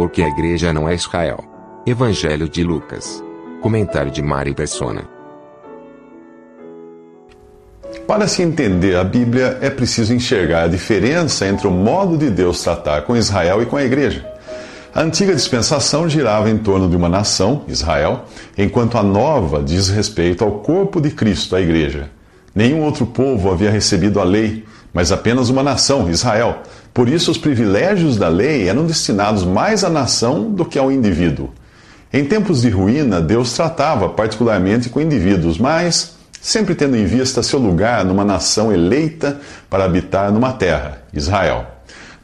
Porque a igreja não é Israel. Evangelho de Lucas. Comentário de Mari Persona. Para se entender a Bíblia, é preciso enxergar a diferença entre o modo de Deus tratar com Israel e com a igreja. A antiga dispensação girava em torno de uma nação, Israel, enquanto a nova diz respeito ao corpo de Cristo, a igreja. Nenhum outro povo havia recebido a lei, mas apenas uma nação, Israel. Por isso, os privilégios da lei eram destinados mais à nação do que ao indivíduo. Em tempos de ruína, Deus tratava particularmente com indivíduos, mas sempre tendo em vista seu lugar numa nação eleita para habitar numa terra, Israel.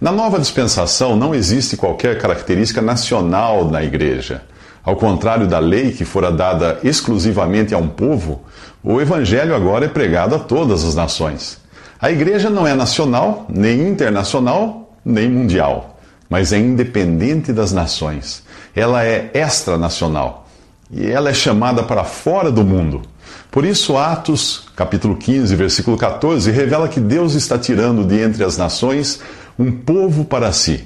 Na nova dispensação não existe qualquer característica nacional na igreja. Ao contrário da lei que fora dada exclusivamente a um povo, o evangelho agora é pregado a todas as nações. A igreja não é nacional, nem internacional, nem mundial, mas é independente das nações. Ela é extranacional e ela é chamada para fora do mundo. Por isso, Atos, capítulo 15, versículo 14, revela que Deus está tirando de entre as nações um povo para si.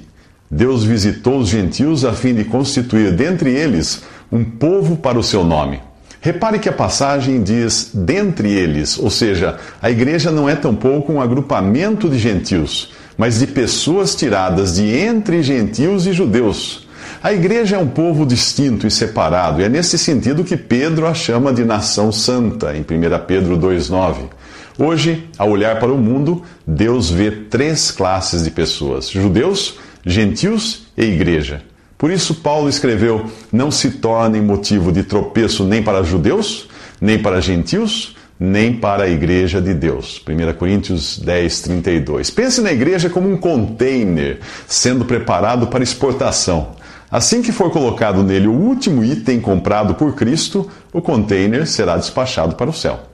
Deus visitou os gentios a fim de constituir dentre eles um povo para o seu nome. Repare que a passagem diz dentre eles, ou seja, a igreja não é tampouco um agrupamento de gentios, mas de pessoas tiradas de entre gentios e judeus. A igreja é um povo distinto e separado, e é nesse sentido que Pedro a chama de nação santa, em 1 Pedro 2,9. Hoje, ao olhar para o mundo, Deus vê três classes de pessoas: judeus, gentios e igreja. Por isso, Paulo escreveu: Não se tornem motivo de tropeço nem para judeus, nem para gentios, nem para a igreja de Deus. 1 Coríntios 10, 32. Pense na igreja como um container sendo preparado para exportação. Assim que for colocado nele o último item comprado por Cristo, o container será despachado para o céu.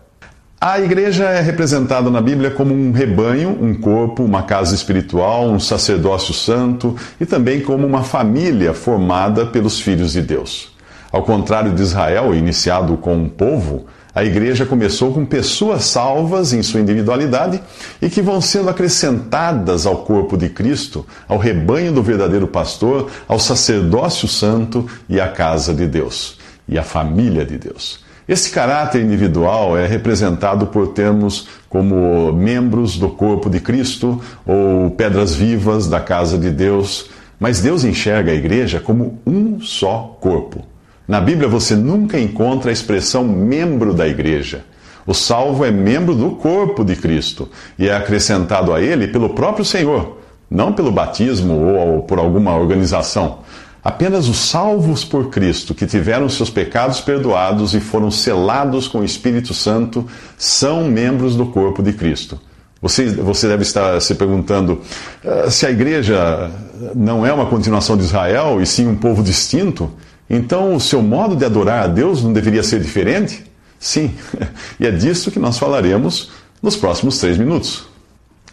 A igreja é representada na Bíblia como um rebanho, um corpo, uma casa espiritual, um sacerdócio santo e também como uma família formada pelos filhos de Deus. Ao contrário de Israel, iniciado com um povo, a igreja começou com pessoas salvas em sua individualidade e que vão sendo acrescentadas ao corpo de Cristo, ao rebanho do verdadeiro pastor, ao sacerdócio santo e à casa de Deus e à família de Deus. Esse caráter individual é representado por termos como membros do corpo de Cristo ou pedras vivas da casa de Deus, mas Deus enxerga a igreja como um só corpo. Na Bíblia você nunca encontra a expressão membro da igreja. O salvo é membro do corpo de Cristo e é acrescentado a ele pelo próprio Senhor, não pelo batismo ou por alguma organização. Apenas os salvos por Cristo, que tiveram seus pecados perdoados e foram selados com o Espírito Santo, são membros do corpo de Cristo. Você, você deve estar se perguntando ah, se a igreja não é uma continuação de Israel e sim um povo distinto, então o seu modo de adorar a Deus não deveria ser diferente? Sim, e é disso que nós falaremos nos próximos três minutos.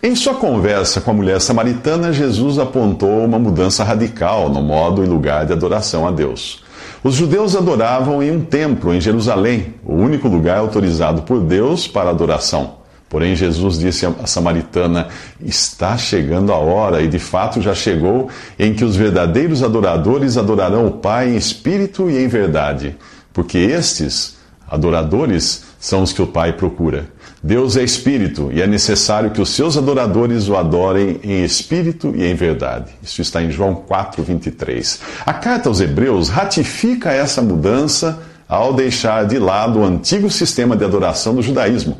Em sua conversa com a mulher samaritana, Jesus apontou uma mudança radical no modo e lugar de adoração a Deus. Os judeus adoravam em um templo em Jerusalém, o único lugar autorizado por Deus para adoração. Porém, Jesus disse à samaritana: Está chegando a hora, e de fato já chegou, em que os verdadeiros adoradores adorarão o Pai em espírito e em verdade, porque estes adoradores são os que o Pai procura. Deus é espírito e é necessário que os seus adoradores o adorem em espírito e em verdade. Isso está em João 4:23. A carta aos Hebreus ratifica essa mudança ao deixar de lado o antigo sistema de adoração do judaísmo.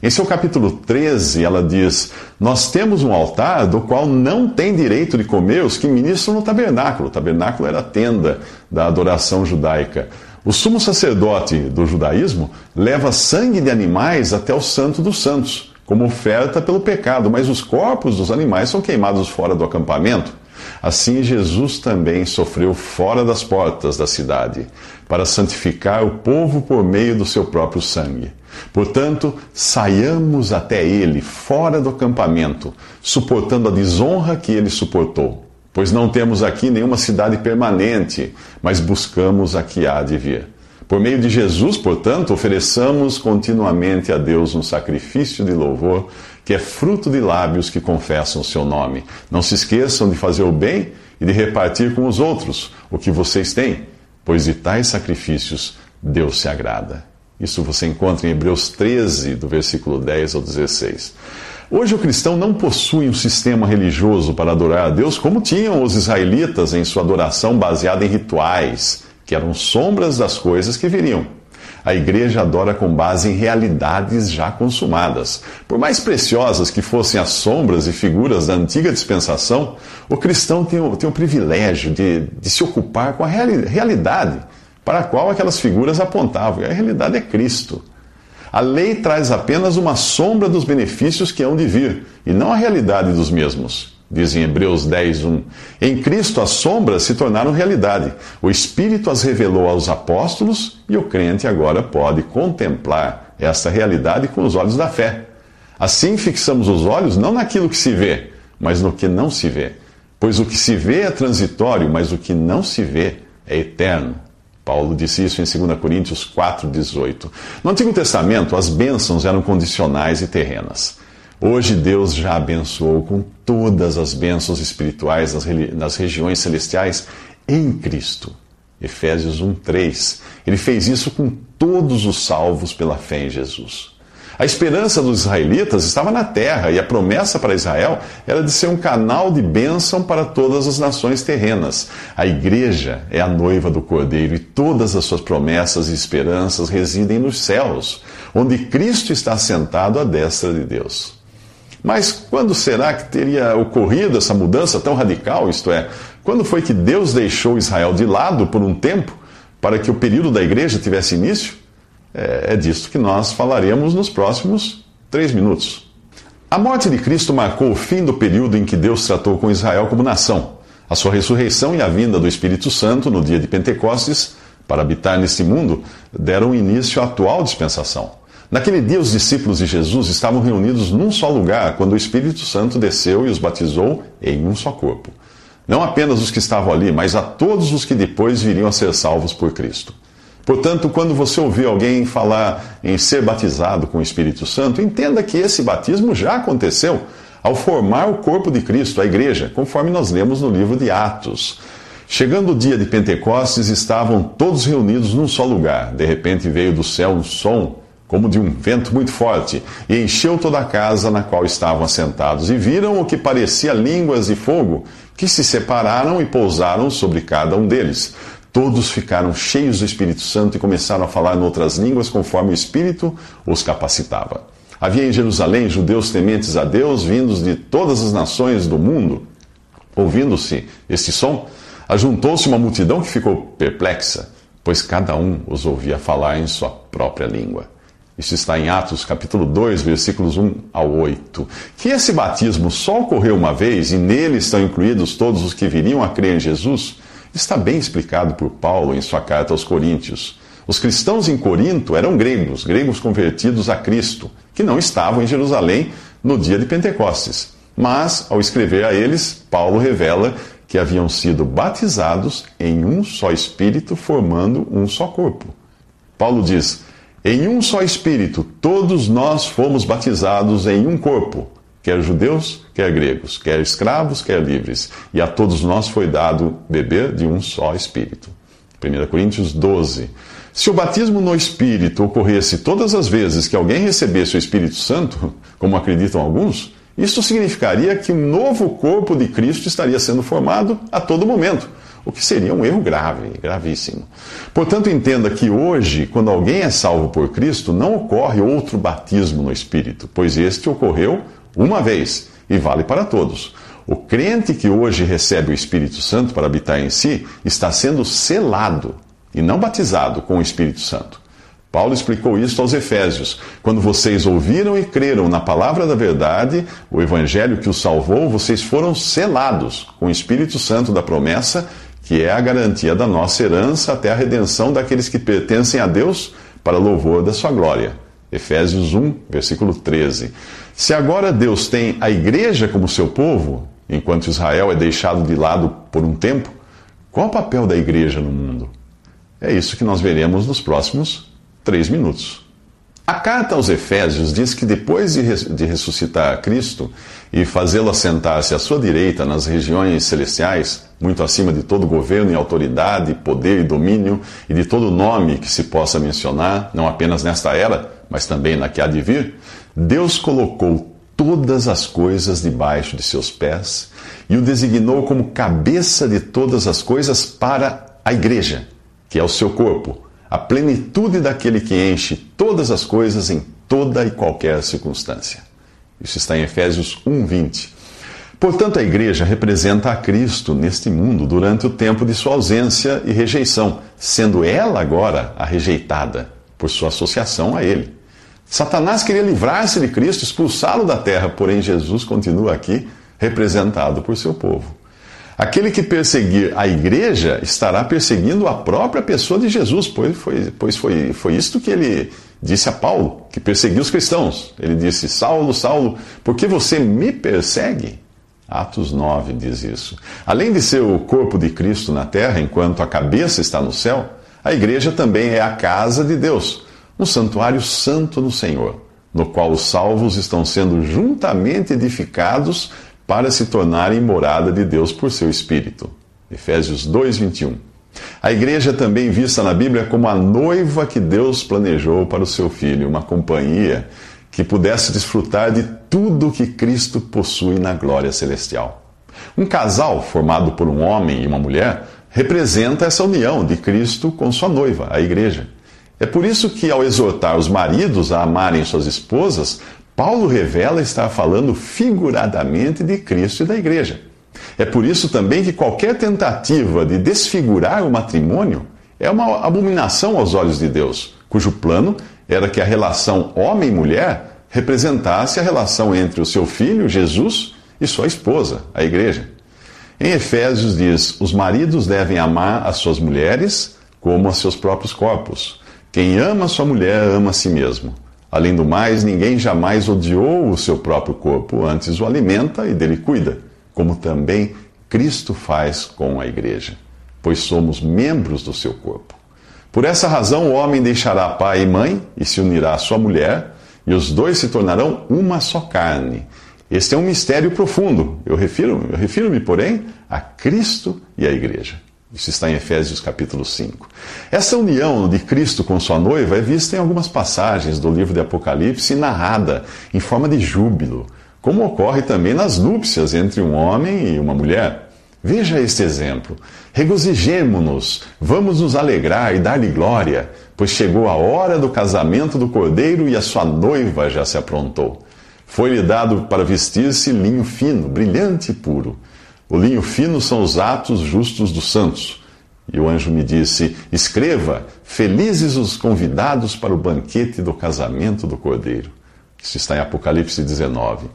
Em seu capítulo 13, ela diz: Nós temos um altar do qual não tem direito de comer os que ministram no tabernáculo. O tabernáculo era a tenda da adoração judaica. O sumo sacerdote do judaísmo leva sangue de animais até o Santo dos Santos, como oferta pelo pecado, mas os corpos dos animais são queimados fora do acampamento. Assim, Jesus também sofreu fora das portas da cidade, para santificar o povo por meio do seu próprio sangue. Portanto, saiamos até ele, fora do acampamento, suportando a desonra que ele suportou. Pois não temos aqui nenhuma cidade permanente, mas buscamos a que há de vir. Por meio de Jesus, portanto, ofereçamos continuamente a Deus um sacrifício de louvor, que é fruto de lábios que confessam o seu nome. Não se esqueçam de fazer o bem e de repartir com os outros o que vocês têm, pois de tais sacrifícios Deus se agrada. Isso você encontra em Hebreus 13, do versículo 10 ao 16. Hoje o cristão não possui um sistema religioso para adorar a Deus como tinham os israelitas em sua adoração baseada em rituais que eram sombras das coisas que viriam. A igreja adora com base em realidades já consumadas. Por mais preciosas que fossem as sombras e figuras da antiga dispensação, o cristão tem o, tem o privilégio de, de se ocupar com a reali realidade para a qual aquelas figuras apontavam. E a realidade é Cristo. A lei traz apenas uma sombra dos benefícios que hão de vir, e não a realidade dos mesmos diz em Hebreus 10, 1. Em Cristo as sombras se tornaram realidade. O Espírito as revelou aos apóstolos e o crente agora pode contemplar esta realidade com os olhos da fé. Assim fixamos os olhos não naquilo que se vê, mas no que não se vê. Pois o que se vê é transitório, mas o que não se vê é eterno. Paulo disse isso em 2 Coríntios 4,18. No Antigo Testamento, as bênçãos eram condicionais e terrenas. Hoje Deus já abençoou com todas as bênçãos espirituais nas, regiões celestiais em Cristo. Efésios 1:3. Ele fez isso com todos os salvos pela fé em Jesus. A esperança dos israelitas estava na terra e a promessa para Israel era de ser um canal de bênção para todas as nações terrenas. A igreja é a noiva do Cordeiro e todas as suas promessas e esperanças residem nos céus, onde Cristo está sentado à destra de Deus. Mas quando será que teria ocorrido essa mudança tão radical? Isto é, quando foi que Deus deixou Israel de lado por um tempo para que o período da igreja tivesse início? É, é disso que nós falaremos nos próximos três minutos. A morte de Cristo marcou o fim do período em que Deus tratou com Israel como nação. A sua ressurreição e a vinda do Espírito Santo no dia de Pentecostes para habitar neste mundo deram início à atual dispensação. Naquele dia, os discípulos de Jesus estavam reunidos num só lugar quando o Espírito Santo desceu e os batizou em um só corpo. Não apenas os que estavam ali, mas a todos os que depois viriam a ser salvos por Cristo. Portanto, quando você ouvir alguém falar em ser batizado com o Espírito Santo, entenda que esse batismo já aconteceu ao formar o corpo de Cristo, a igreja, conforme nós lemos no livro de Atos. Chegando o dia de Pentecostes, estavam todos reunidos num só lugar. De repente veio do céu um som como de um vento muito forte, e encheu toda a casa na qual estavam assentados, e viram o que parecia línguas de fogo, que se separaram e pousaram sobre cada um deles. Todos ficaram cheios do Espírito Santo e começaram a falar em outras línguas conforme o Espírito os capacitava. Havia em Jerusalém judeus tementes a Deus, vindos de todas as nações do mundo. Ouvindo-se este som, ajuntou-se uma multidão que ficou perplexa, pois cada um os ouvia falar em sua própria língua. Isso está em Atos capítulo 2, versículos 1 ao 8. Que esse batismo só ocorreu uma vez e nele estão incluídos todos os que viriam a crer em Jesus, está bem explicado por Paulo em sua carta aos Coríntios. Os cristãos em Corinto eram gregos, gregos convertidos a Cristo, que não estavam em Jerusalém no dia de Pentecostes. Mas, ao escrever a eles, Paulo revela que haviam sido batizados em um só Espírito, formando um só corpo. Paulo diz: em um só Espírito, todos nós fomos batizados em um corpo, quer judeus, quer gregos, quer escravos, quer livres, e a todos nós foi dado beber de um só Espírito. 1 Coríntios 12. Se o batismo no Espírito ocorresse todas as vezes que alguém recebesse o Espírito Santo, como acreditam alguns, isso significaria que um novo corpo de Cristo estaria sendo formado a todo momento o que seria um erro grave, gravíssimo. Portanto, entenda que hoje, quando alguém é salvo por Cristo, não ocorre outro batismo no Espírito, pois este ocorreu uma vez e vale para todos. O crente que hoje recebe o Espírito Santo para habitar em si está sendo selado e não batizado com o Espírito Santo. Paulo explicou isso aos Efésios. Quando vocês ouviram e creram na palavra da verdade, o evangelho que os salvou, vocês foram selados com o Espírito Santo da promessa, que é a garantia da nossa herança até a redenção daqueles que pertencem a Deus para louvor da sua glória. Efésios 1, versículo 13. Se agora Deus tem a igreja como seu povo, enquanto Israel é deixado de lado por um tempo, qual o papel da igreja no mundo? É isso que nós veremos nos próximos três minutos. A carta aos Efésios diz que depois de ressuscitar Cristo e fazê-lo assentar-se à sua direita nas regiões celestiais, muito acima de todo governo e autoridade, poder e domínio e de todo nome que se possa mencionar, não apenas nesta era, mas também na que há de vir, Deus colocou todas as coisas debaixo de seus pés e o designou como cabeça de todas as coisas para a igreja, que é o seu corpo a plenitude daquele que enche todas as coisas em toda e qualquer circunstância. Isso está em Efésios 1:20. Portanto, a igreja representa a Cristo neste mundo durante o tempo de sua ausência e rejeição, sendo ela agora a rejeitada por sua associação a ele. Satanás queria livrar-se de Cristo, expulsá-lo da terra, porém Jesus continua aqui representado por seu povo. Aquele que perseguir a igreja estará perseguindo a própria pessoa de Jesus, pois foi, pois foi, foi isto que ele disse a Paulo, que perseguiu os cristãos. Ele disse: Saulo, Saulo, por que você me persegue? Atos 9 diz isso. Além de ser o corpo de Cristo na terra, enquanto a cabeça está no céu, a igreja também é a casa de Deus, um santuário santo no Senhor, no qual os salvos estão sendo juntamente edificados para se tornarem morada de Deus por seu Espírito. Efésios 2:21. A igreja é também vista na Bíblia como a noiva que Deus planejou para o seu filho, uma companhia que pudesse desfrutar de tudo que Cristo possui na glória celestial. Um casal formado por um homem e uma mulher representa essa união de Cristo com sua noiva, a igreja. É por isso que, ao exortar os maridos a amarem suas esposas, Paulo revela estar falando figuradamente de Cristo e da igreja. É por isso também que qualquer tentativa de desfigurar o matrimônio é uma abominação aos olhos de Deus, cujo plano era que a relação homem-mulher representasse a relação entre o seu filho, Jesus, e sua esposa, a igreja. Em Efésios diz: os maridos devem amar as suas mulheres como a seus próprios corpos. Quem ama sua mulher ama a si mesmo. Além do mais, ninguém jamais odiou o seu próprio corpo, antes o alimenta e dele cuida, como também Cristo faz com a igreja, pois somos membros do seu corpo. Por essa razão, o homem deixará pai e mãe e se unirá à sua mulher, e os dois se tornarão uma só carne. Este é um mistério profundo. Eu refiro-me, eu refiro porém, a Cristo e à igreja. Isso está em Efésios capítulo 5. Essa união de Cristo com sua noiva é vista em algumas passagens do livro de Apocalipse e narrada em forma de júbilo, como ocorre também nas núpcias entre um homem e uma mulher. Veja este exemplo. Regozijemo-nos, vamos nos alegrar e dar-lhe glória, pois chegou a hora do casamento do cordeiro e a sua noiva já se aprontou. Foi-lhe dado para vestir-se linho fino, brilhante e puro. O linho fino são os atos justos dos santos. E o anjo me disse: Escreva, felizes os convidados para o banquete do casamento do Cordeiro. Isso está em Apocalipse 19.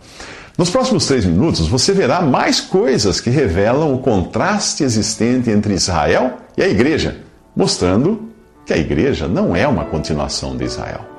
Nos próximos três minutos, você verá mais coisas que revelam o contraste existente entre Israel e a igreja, mostrando que a igreja não é uma continuação de Israel.